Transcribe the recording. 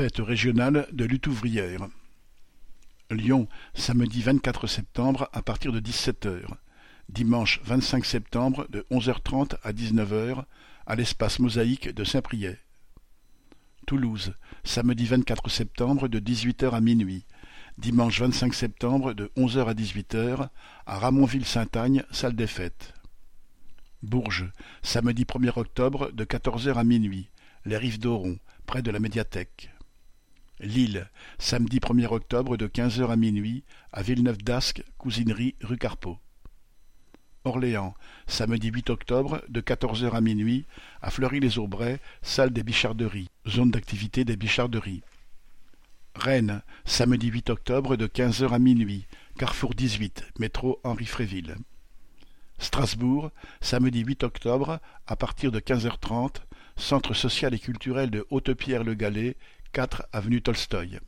Fête régionale de lutte ouvrière. Lyon, samedi vingt-quatre septembre à partir de dix-sept heures. Dimanche vingt-cinq septembre de onze heures trente à dix-neuf heures à l'espace mosaïque de Saint-Priest. Toulouse, samedi vingt-quatre septembre de dix-huit heures à minuit. Dimanche vingt-cinq septembre de onze heures à dix-huit heures à Ramonville-Saint-Agne, salle des fêtes. Bourges, samedi premier octobre de quatorze heures à minuit. Les Rives d'Oron, près de la médiathèque. Lille, samedi premier octobre de quinze heures à minuit, à Villeneuve-d'Ascq, cousinerie rue Carpeau. Orléans, samedi huit octobre de quatorze heures à minuit, à Fleury-les-Aubrais, salle des Bicharderies, zone d'activité des Bicharderies. Rennes, samedi huit octobre de quinze heures à minuit, carrefour dix-huit, métro Henri Fréville. Strasbourg, samedi huit octobre, à partir de quinze heures trente, centre social et culturel de Haute-Pierre-le-Galet, quatre avenue Tolstoï.